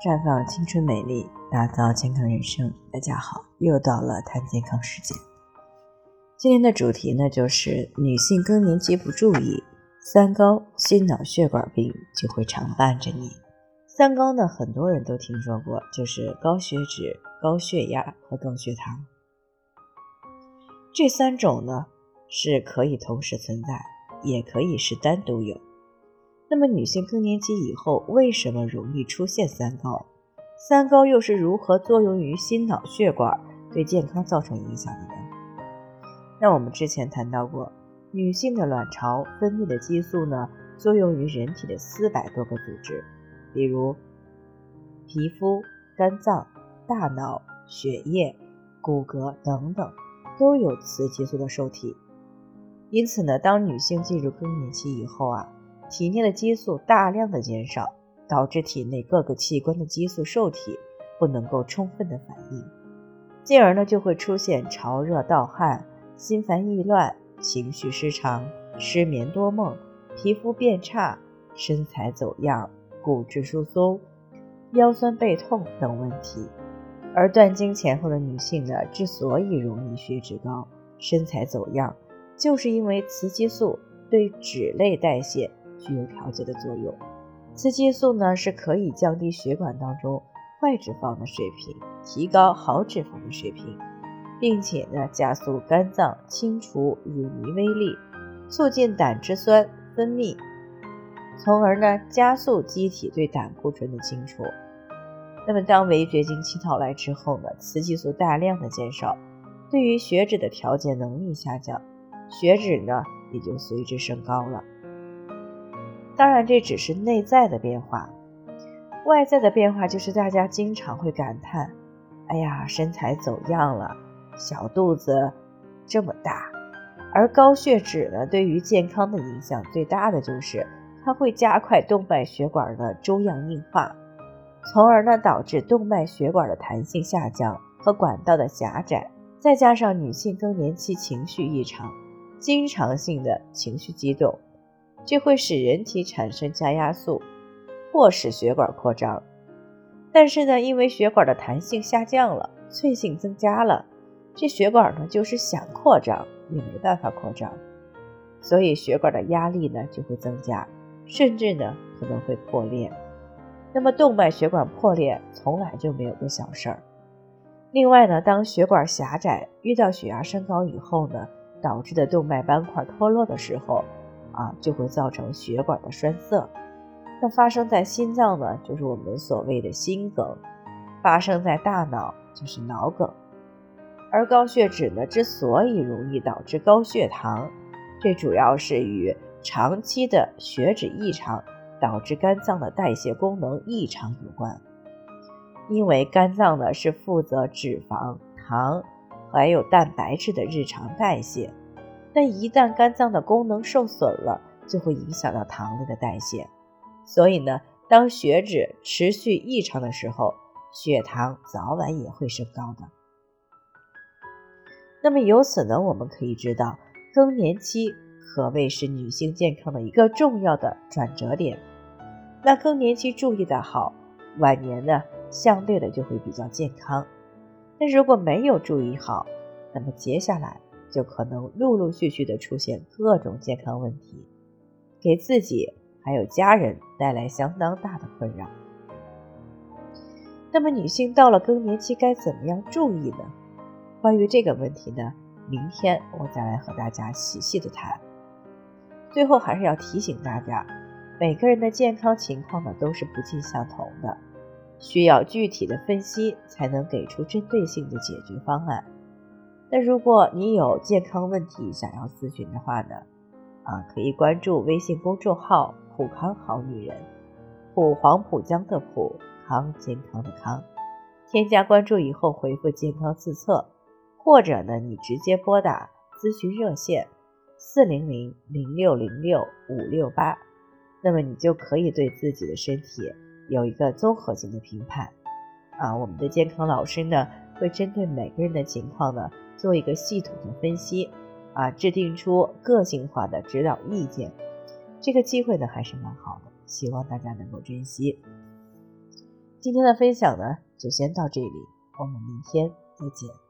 绽放青春美丽，打造健康人生。大家好，又到了谈健康时间。今天的主题呢，就是女性更年期不注意，三高、心脑血管病就会常伴着你。三高呢，很多人都听说过，就是高血脂、高血压和高血糖。这三种呢，是可以同时存在，也可以是单独有。那么，女性更年期以后为什么容易出现三高？三高又是如何作用于心脑血管，对健康造成影响的呢？那我们之前谈到过，女性的卵巢分泌的激素呢，作用于人体的四百多个组织，比如皮肤、肝脏、大脑、血液、骨骼等等，都有雌激素的受体。因此呢，当女性进入更年期以后啊，体内的激素大量的减少，导致体内各个器官的激素受体不能够充分的反应，进而呢就会出现潮热盗汗、心烦意乱、情绪失常、失眠多梦、皮肤变差、身材走样、骨质疏松、腰酸背痛等问题。而断经前后的女性呢，之所以容易血脂高、身材走样，就是因为雌激素对脂类代谢。具有调节的作用。雌激素呢是可以降低血管当中坏脂肪的水平，提高好脂肪的水平，并且呢加速肝脏清除乳糜微粒，促进胆汁酸分泌，从而呢加速机体对胆固醇的清除。那么当围绝经期到来之后呢，雌激素大量的减少，对于血脂的调节能力下降，血脂呢也就随之升高了。当然，这只是内在的变化，外在的变化就是大家经常会感叹：“哎呀，身材走样了，小肚子这么大。”而高血脂呢，对于健康的影响最大的就是它会加快动脉血管的粥样硬化，从而呢导致动脉血管的弹性下降和管道的狭窄。再加上女性更年期情绪异常，经常性的情绪激动。就会使人体产生加压素，迫使血管扩张。但是呢，因为血管的弹性下降了，脆性增加了，这血管呢就是想扩张也没办法扩张，所以血管的压力呢就会增加，甚至呢可能会破裂。那么动脉血管破裂从来就没有个小事儿。另外呢，当血管狭窄遇到血压升高以后呢，导致的动脉斑块脱落的时候。啊，就会造成血管的栓塞。那发生在心脏呢，就是我们所谓的心梗；发生在大脑就是脑梗。而高血脂呢，之所以容易导致高血糖，这主要是与长期的血脂异常导致肝脏的代谢功能异常有关。因为肝脏呢是负责脂肪、糖还有蛋白质的日常代谢。但一旦肝脏的功能受损了，就会影响到糖类的代谢。所以呢，当血脂持续异常的时候，血糖早晚也会升高的。那么由此呢，我们可以知道，更年期可谓是女性健康的一个重要的转折点。那更年期注意的好，晚年呢相对的就会比较健康。那如果没有注意好，那么接下来。就可能陆陆续续的出现各种健康问题，给自己还有家人带来相当大的困扰。那么女性到了更年期该怎么样注意呢？关于这个问题呢，明天我再来和大家细细的谈。最后还是要提醒大家，每个人的健康情况呢都是不尽相同的，需要具体的分析才能给出针对性的解决方案。那如果你有健康问题想要咨询的话呢，啊，可以关注微信公众号“普康好女人”，普黄浦江的普康健康的康，添加关注以后回复“健康自测”，或者呢，你直接拨打咨询热线四零零零六零六五六八，那么你就可以对自己的身体有一个综合性的评判。啊，我们的健康老师呢，会针对每个人的情况呢。做一个系统的分析，啊，制定出个性化的指导意见，这个机会呢还是蛮好的，希望大家能够珍惜。今天的分享呢，就先到这里，我们明天再见。